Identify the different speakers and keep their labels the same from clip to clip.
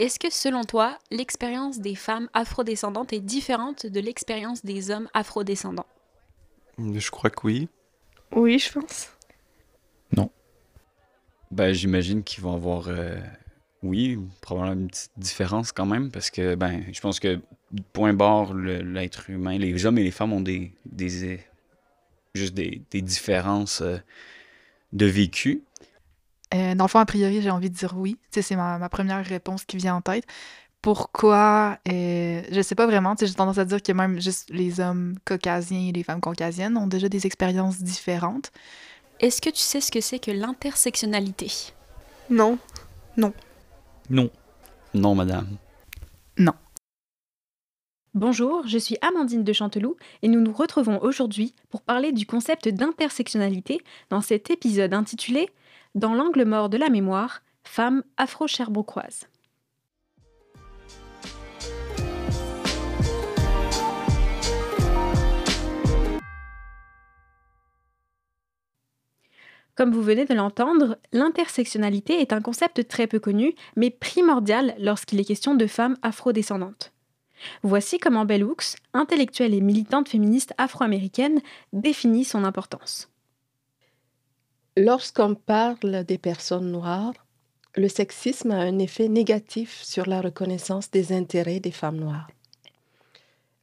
Speaker 1: Est-ce que selon toi, l'expérience des femmes afrodescendantes est différente de l'expérience des hommes afrodescendants?
Speaker 2: Je crois que oui.
Speaker 3: Oui, je pense.
Speaker 4: Non. Ben, j'imagine qu'ils vont avoir, euh, oui, probablement une petite différence quand même, parce que, ben, je pense que, point barre, le- l'être humain, les hommes et les femmes ont des, des juste des, des différences euh, de vécu.
Speaker 3: Euh, dans le fond, a priori, j'ai envie de dire oui. C'est ma, ma première réponse qui vient en tête. Pourquoi? Euh, je sais pas vraiment. J'ai tendance à dire que même juste les hommes caucasiens et les femmes caucasiennes ont déjà des expériences différentes.
Speaker 1: Est-ce que tu sais ce que c'est que l'intersectionnalité?
Speaker 5: Non.
Speaker 4: Non. Non, madame.
Speaker 1: Bonjour, je suis Amandine de Chanteloup et nous nous retrouvons aujourd'hui pour parler du concept d'intersectionnalité dans cet épisode intitulé Dans l'angle mort de la mémoire, femmes afro-cherbroquoises. Comme vous venez de l'entendre, l'intersectionnalité est un concept très peu connu, mais primordial lorsqu'il est question de femmes afrodescendantes. Voici comment Bell Hooks, intellectuelle et militante féministe afro-américaine, définit son importance.
Speaker 5: Lorsqu'on parle des personnes noires, le sexisme a un effet négatif sur la reconnaissance des intérêts des femmes noires.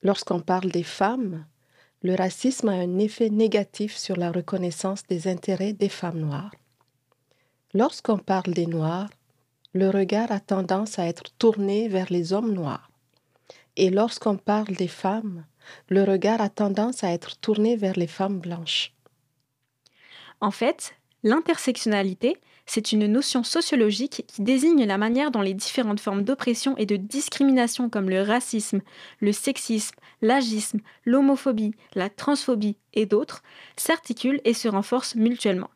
Speaker 5: Lorsqu'on parle des femmes, le racisme a un effet négatif sur la reconnaissance des intérêts des femmes noires. Lorsqu'on parle des noirs, le regard a tendance à être tourné vers les hommes noirs. Et lorsqu'on parle des femmes, le regard a tendance à être tourné vers les femmes blanches.
Speaker 1: En fait, l'intersectionnalité, c'est une notion sociologique qui désigne la manière dont les différentes formes d'oppression et de discrimination comme le racisme, le sexisme, l'agisme, l'homophobie, la transphobie et d'autres s'articulent et se renforcent mutuellement.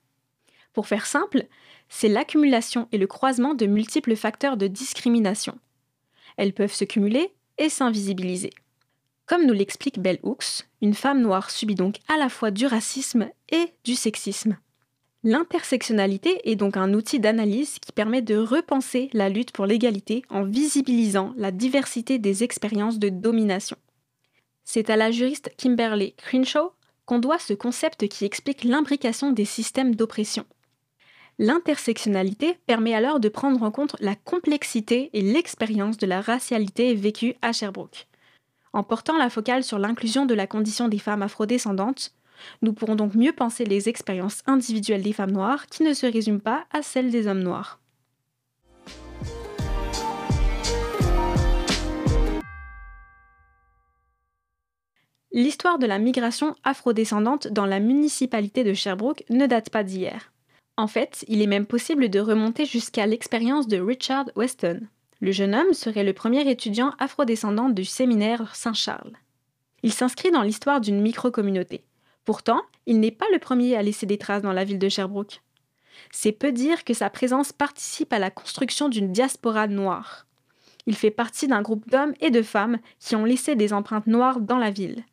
Speaker 1: Pour faire simple, c'est l'accumulation et le croisement de multiples facteurs de discrimination. Elles peuvent se cumuler et s'invisibiliser. Comme nous l'explique Bell Hooks, une femme noire subit donc à la fois du racisme et du sexisme. L'intersectionnalité est donc un outil d'analyse qui permet de repenser la lutte pour l'égalité en visibilisant la diversité des expériences de domination. C'est à la juriste Kimberly Crenshaw qu'on doit ce concept qui explique l'imbrication des systèmes d'oppression. L'intersectionnalité permet alors de prendre en compte la complexité et l'expérience de la racialité vécue à Sherbrooke. En portant la focale sur l'inclusion de la condition des femmes afrodescendantes, nous pourrons donc mieux penser les expériences individuelles des femmes noires qui ne se résument pas à celles des hommes noirs. L'histoire de la migration afrodescendante dans la municipalité de Sherbrooke ne date pas d'hier. En fait, il est même possible de remonter jusqu'à l'expérience de Richard Weston. Le jeune homme serait le premier étudiant afrodescendant du séminaire Saint-Charles. Il s'inscrit dans l'histoire d'une micro-communauté. Pourtant, il n'est pas le premier à laisser des traces dans la ville de Sherbrooke. C'est peu dire que sa présence participe à la construction d'une diaspora noire. Il fait partie d'un groupe d'hommes et de femmes qui ont laissé des empreintes noires dans la ville.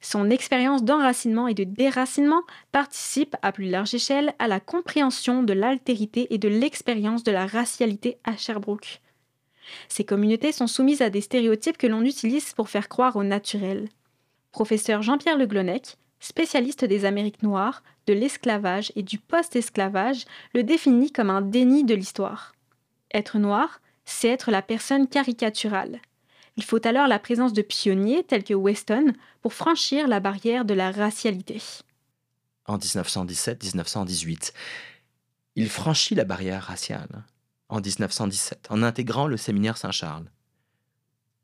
Speaker 1: Son expérience d'enracinement et de déracinement participe à plus large échelle à la compréhension de l'altérité et de l'expérience de la racialité à Sherbrooke. Ces communautés sont soumises à des stéréotypes que l'on utilise pour faire croire au naturel. Professeur Jean-Pierre Le Glonec, spécialiste des Amériques noires, de l'esclavage et du post-esclavage, le définit comme un déni de l'histoire. Être noir, c'est être la personne caricaturale. Il faut alors la présence de pionniers tels que Weston pour franchir la barrière de la racialité.
Speaker 6: En 1917-1918, il franchit la barrière raciale. En 1917, en intégrant le séminaire Saint-Charles.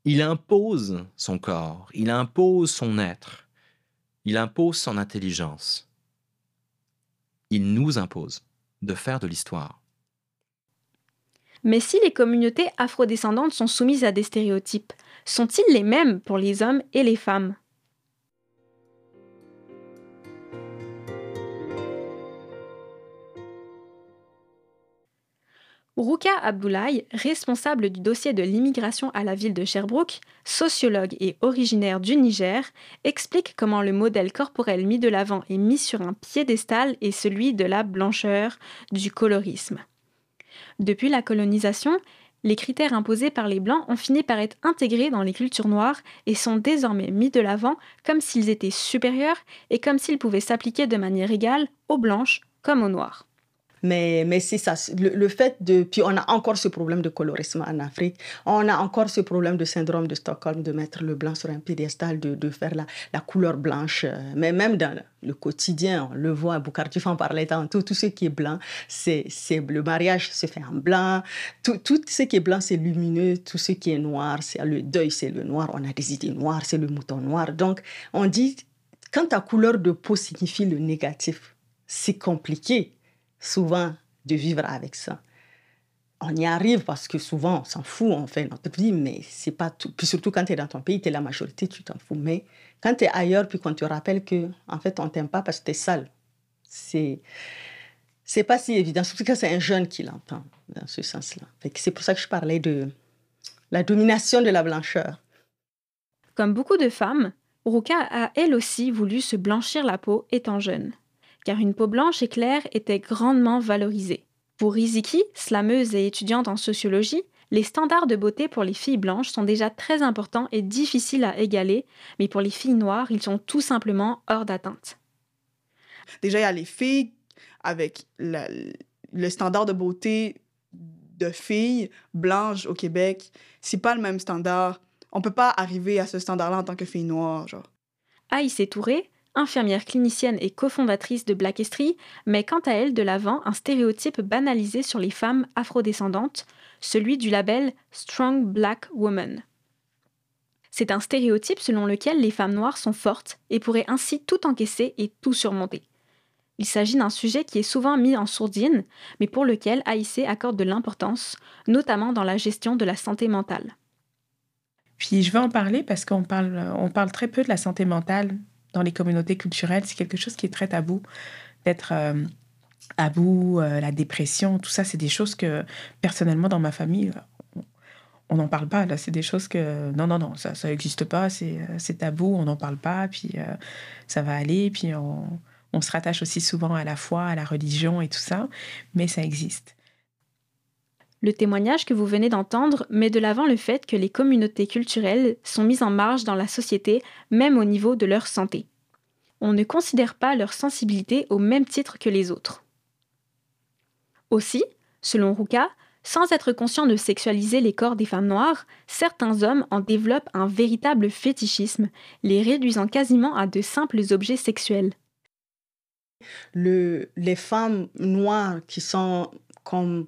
Speaker 6: Il impose son corps, il impose son être, il impose son intelligence. Il nous impose de faire de l'histoire.
Speaker 1: Mais si les communautés afrodescendantes sont soumises à des stéréotypes, sont-ils les mêmes pour les hommes et les femmes? Ruka Abdoulaye, responsable du dossier de l'immigration à la ville de Sherbrooke, sociologue et originaire du Niger, explique comment le modèle corporel mis de l'avant et mis sur un piédestal est celui de la blancheur, du colorisme. Depuis la colonisation, les critères imposés par les Blancs ont fini par être intégrés dans les cultures noires et sont désormais mis de l'avant comme s'ils étaient supérieurs et comme s'ils pouvaient s'appliquer de manière égale aux Blanches comme aux Noirs.
Speaker 7: Mais, mais c'est ça, le, fait de... Puis on a encore ce problème de colorisme en Afrique. On a encore ce problème de syndrome de Stockholm, de mettre le blanc sur un piédestal, de, de faire la, la, couleur blanche. Mais même dans le quotidien, on le voit, Boucardif en parlait tantôt, tout ce qui est blanc, c'est le mariage se fait en blanc. Tout, tout ce qui est blanc, c'est lumineux. Tout ce qui est noir, c'est le deuil, c'est le noir. On a des idées noires, c'est le mouton noir. Donc on dit, quand ta couleur de peau signifie le négatif, c'est compliqué souvent de vivre avec ça. On y arrive parce que souvent on s'en fout, on fait notre vie, mais c'est pas tout. Puis surtout quand tu es dans ton pays, tu es la majorité, tu t'en fous. Mais quand tu es ailleurs, puis qu'on te rappelle que en fait on t'aime pas parce que tu es sale, c'est c'est pas si évident. Surtout quand c'est un jeune qui l'entend dans ce sens-là. C'est pour ça que je parlais de la domination de la blancheur.
Speaker 1: Comme beaucoup de femmes, Ruka a elle aussi voulu se blanchir la peau étant jeune car une peau blanche et claire était grandement valorisée. Pour Riziki, slameuse et étudiante en sociologie, les standards de beauté pour les filles blanches sont déjà très importants et difficiles à égaler, mais pour les filles noires, ils sont tout simplement hors d'atteinte.
Speaker 8: Déjà, il y a les filles avec le, le standard de beauté de filles blanches au Québec. C'est pas le même standard. On peut pas arriver à ce standard-là en tant que fille noire, genre.
Speaker 1: Aïssé Touré, infirmière clinicienne et cofondatrice de Black Estrie, met quant à elle de l'avant un stéréotype banalisé sur les femmes afrodescendantes, celui du label Strong Black Woman. C'est un stéréotype selon lequel les femmes noires sont fortes et pourraient ainsi tout encaisser et tout surmonter. Il s'agit d'un sujet qui est souvent mis en sourdine, mais pour lequel AIC accorde de l'importance, notamment dans la gestion de la santé mentale.
Speaker 9: Puis je veux en parler parce qu'on parle, très peu de la santé mentale dans les communautés culturelles, c'est quelque chose qui est très tabou, d'être euh, à bout, euh, la dépression, tout ça, c'est des choses que personnellement dans ma famille, on n'en parle pas. Là, c'est des choses que non, non, non, ça, ça n'existe pas, c'est, euh, c'est tabou, on n'en parle pas, puis ça va aller, puis on, on se rattache aussi souvent à la foi, à la religion et tout ça, mais ça existe.
Speaker 1: Le témoignage que vous venez d'entendre met de l'avant le fait que les communautés culturelles sont mises en marge dans la société, même au niveau de leur santé. On ne considère pas leur sensibilité au même titre que les autres. Aussi, selon Ruka, sans être conscient de sexualiser les corps des femmes noires, certains hommes en développent un véritable fétichisme, les réduisant quasiment à de simples objets sexuels.
Speaker 7: Le, les femmes noires qui sont comme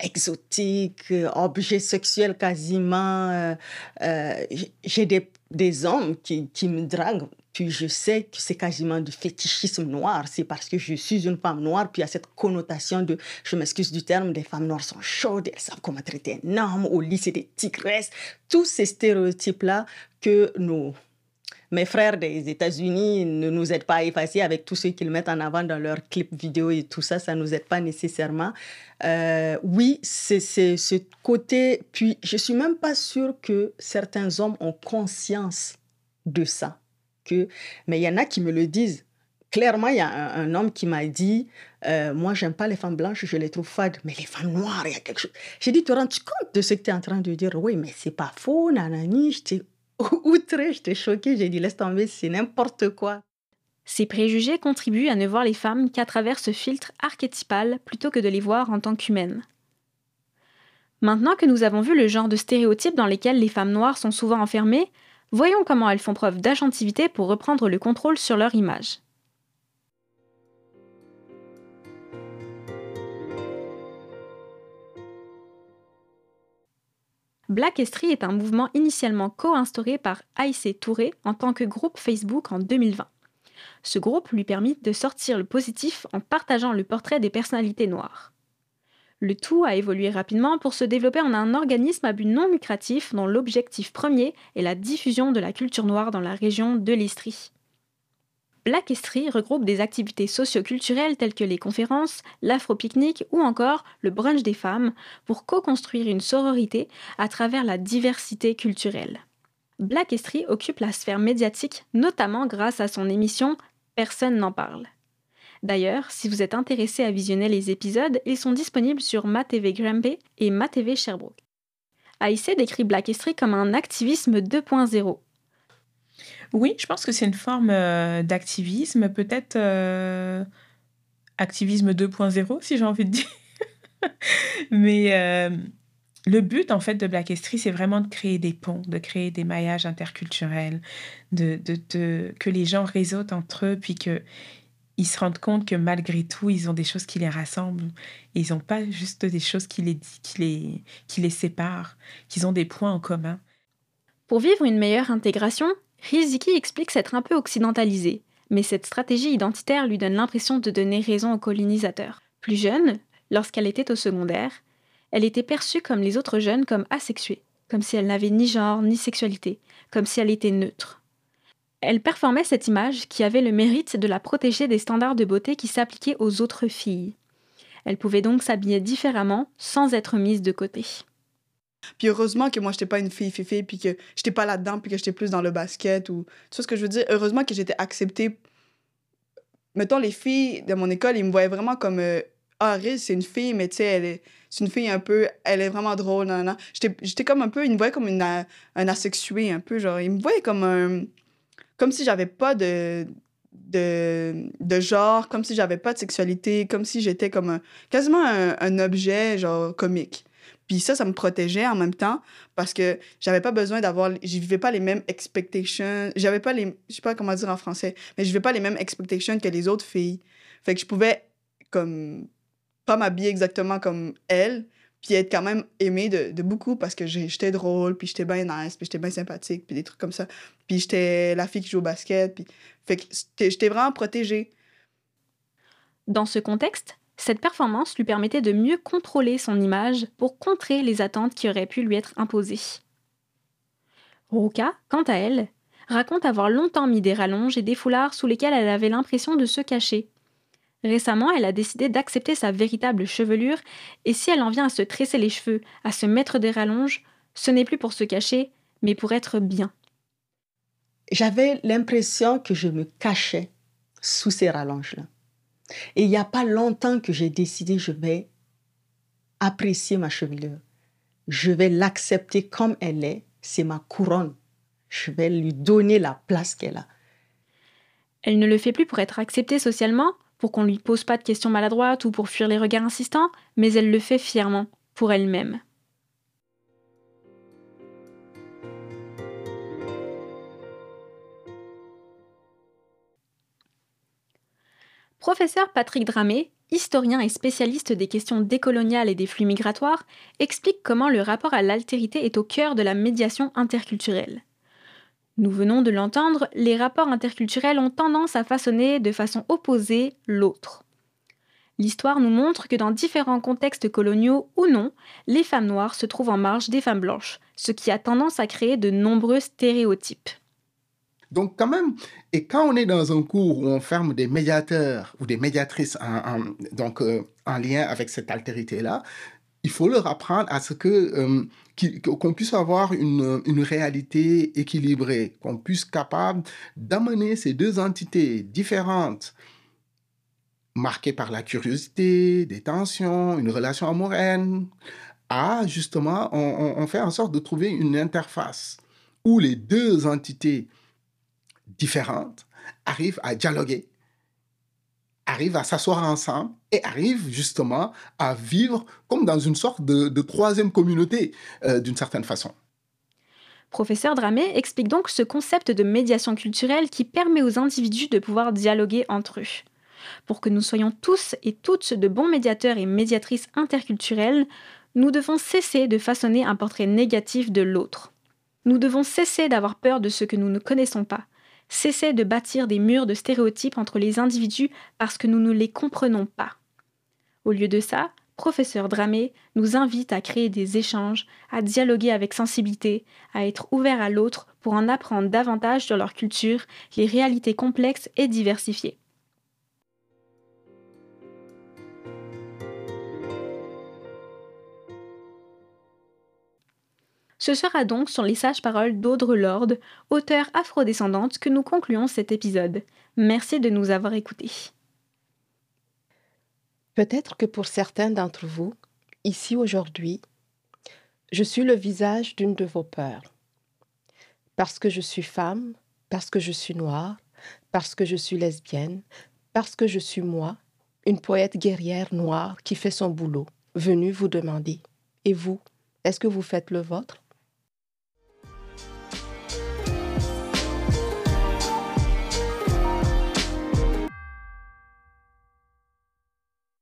Speaker 7: exotique, objet sexuel quasiment. Euh, euh, J'ai des, des hommes qui, qui me draguent, puis je sais que c'est quasiment du fétichisme noir. C'est parce que je suis une femme noire, puis il y a cette connotation de, je m'excuse du terme, des femmes noires sont chaudes, elles savent comment traiter un homme, au lit c'est des tigresses. Tous ces stéréotypes-là que nous mes frères des États-Unis ne nous aident pas à effacer avec tout ce qu'ils mettent en avant dans leurs clips vidéo et tout ça, ça ne nous aide pas nécessairement. Euh, oui, c'est ce côté. Puis, je suis même pas sûre que certains hommes ont conscience de ça. Que, mais il y en a qui me le disent. Clairement, il y a un, homme qui m'a dit euh, Moi, j'aime pas les femmes blanches, je les trouve fades, mais les femmes noires, il y a quelque chose. J'ai dit Tu rends-tu compte de ce que tu es en train de dire? Oui, mais c'est pas faux, nanani. J'étais outrée, j'étais choquée. J'ai dit Laisse tomber, c'est n'importe quoi.
Speaker 1: Ces préjugés contribuent à ne voir les femmes qu'à travers ce filtre archétypal plutôt que de les voir en tant qu'humaines. Maintenant que nous avons vu le genre de stéréotypes dans lesquels les femmes noires sont souvent enfermées, voyons comment elles font preuve d'agentivité pour reprendre le contrôle sur leur image. Black Estrie est un mouvement initialement co-instauré par Aïssé Touré en tant que groupe Facebook en 2020. Ce groupe lui permit de sortir le positif en partageant le portrait des personnalités noires. Le tout a évolué rapidement pour se développer en un organisme à but non lucratif dont l'objectif premier est la diffusion de la culture noire dans la région de l'Estrie. Black Estrie regroupe des activités socio-culturelles telles que les conférences, l'afro-pique-nique ou encore le brunch des femmes pour co-construire une sororité à travers la diversité culturelle. Black Estrie occupe la sphère médiatique notamment grâce à son émission Personne n'en parle. D'ailleurs, si vous êtes intéressé à visionner les épisodes, ils sont disponibles sur MaTV Gramby et MaTV Sherbrooke. Aïssé décrit Black History comme un activisme 2.0.
Speaker 9: Oui, je pense que c'est une forme euh, d'activisme, peut-être euh, activisme 2.0, si j'ai envie de dire. Mais euh, le but, en fait, de Black History, c'est vraiment de créer des ponts, de créer des maillages interculturels, de, de, de- que les gens réseautent entre eux, puis que ils se rendent compte que malgré tout, ils ont des choses qui les rassemblent. Ils n'ont pas juste des choses qui les, qui les, qui les séparent, qu'ils ont des points en commun.
Speaker 1: Pour vivre une meilleure intégration, Riziki explique s'être un peu occidentalisé, mais cette stratégie identitaire lui donne l'impression de donner raison aux colonisateurs. Plus jeune, lorsqu'elle était au secondaire, elle était perçue comme les autres jeunes comme asexuée, comme si elle n'avait ni genre ni sexualité, comme si elle était neutre. Elle performait cette image qui avait le mérite de la protéger des standards de beauté qui s'appliquaient aux autres filles. Elle pouvait donc s'habiller différemment sans être mise de côté.
Speaker 8: Puis heureusement que moi, j'étais pas une fille fifi, puis que j'étais pas là-dedans, puis que j'étais plus dans le basket ou... Tu vois ce que je veux dire? Heureusement que j'étais acceptée. Mettons, les filles de mon école, ils me voyaient vraiment comme... euh, ah, Riz, c'est une fille, mais tu sais, elle est... C'est une fille un peu... Elle est vraiment drôle, nan, nan. J'étais comme un peu... Ils me voyaient comme a- un asexué, un peu, genre... Ils me voyaient comme un... Comme si j'avais pas de... De, de genre, comme si j'avais pas de sexualité, comme si j'étais comme un, quasiment un objet, genre, comique. Puis ça, ça me protégeait en même temps parce que j'avais pas besoin d'avoir. Je vivais pas les mêmes expectations. J'avais pas les. Je sais pas comment dire en français, mais je vivais pas les mêmes expectations que les autres filles. Fait que je pouvais, comme. Pas m'habiller exactement comme elle, puis être quand même aimée de, beaucoup parce que j'étais drôle, puis j'étais bien nice, puis j'étais bien sympathique, puis des trucs comme ça. Puis j'étais la fille qui joue au basket, puis. Fait que j'étais vraiment protégée.
Speaker 1: Dans ce contexte, cette performance lui permettait de mieux contrôler son image pour contrer les attentes qui auraient pu lui être imposées. Ruka, quant à elle, raconte avoir longtemps mis des rallonges et des foulards sous lesquels elle avait l'impression de se cacher. Récemment, elle a décidé d'accepter sa véritable chevelure et si elle en vient à se tresser les cheveux, à se mettre des rallonges, ce n'est plus pour se cacher, mais pour être bien.
Speaker 7: J'avais l'impression que je me cachais sous ces rallonges-là. Et il n'y a pas longtemps que j'ai décidé, je vais apprécier ma chevelure. Je vais l'accepter comme elle est. C'est ma couronne. Je vais lui donner la place qu'elle a.
Speaker 1: Elle ne le fait plus pour être acceptée socialement, pour qu'on lui pose pas de questions maladroites ou pour fuir les regards insistants, mais elle le fait fièrement, pour elle-même. Professeur Patrick Dramé, historien et spécialiste des questions décoloniales et des flux migratoires, explique comment le rapport à l'altérité est au cœur de la médiation interculturelle. Nous venons de l'entendre, les rapports interculturels ont tendance à façonner de façon opposée l'autre. L'histoire nous montre que dans différents contextes coloniaux ou non, les femmes noires se trouvent en marge des femmes blanches, ce qui a tendance à créer de nombreux stéréotypes.
Speaker 10: Donc quand même, et quand on est dans un cours où on ferme des médiateurs ou des médiatrices en, donc, euh, en lien avec cette altérité-là, il faut leur apprendre à ce que euh, qu'il- qu'on puisse avoir une, une réalité équilibrée, qu'on puisse capable d'amener ces deux entités différentes, marquées par la curiosité, des tensions, une relation amoureuse, à justement, on- on fait en sorte de trouver une interface où les deux entités différentes arrivent à dialoguer, arrivent à s'asseoir ensemble et arrivent justement à vivre comme dans une sorte de, troisième communauté euh, d'une certaine façon.
Speaker 1: Professeur Dramé explique donc ce concept de médiation culturelle qui permet aux individus de pouvoir dialoguer entre eux. Pour que nous soyons tous et toutes de bons médiateurs et médiatrices interculturelles, nous devons cesser de façonner un portrait négatif de l'autre. Nous devons cesser d'avoir peur de ce que nous ne connaissons pas, cesser de bâtir des murs de stéréotypes entre les individus parce que nous ne les comprenons pas. Au lieu de ça, professeur Dramé nous invite à créer des échanges, à dialoguer avec sensibilité, à être ouvert à l'autre pour en apprendre davantage sur leur culture, les réalités complexes et diversifiées. Ce sera donc sur les sages-paroles d'Audre Lorde, auteure afrodescendante, que nous concluons cet épisode. Merci de nous avoir écoutés.
Speaker 5: Peut-être que pour certains d'entre vous, ici aujourd'hui, Je suis le visage d'une de vos peurs. Parce que je suis femme, parce que je suis noire, parce que je suis lesbienne, parce que je suis moi, une poète guerrière noire qui fait son boulot, venue vous demander Et vous, est-ce que vous faites le vôtre?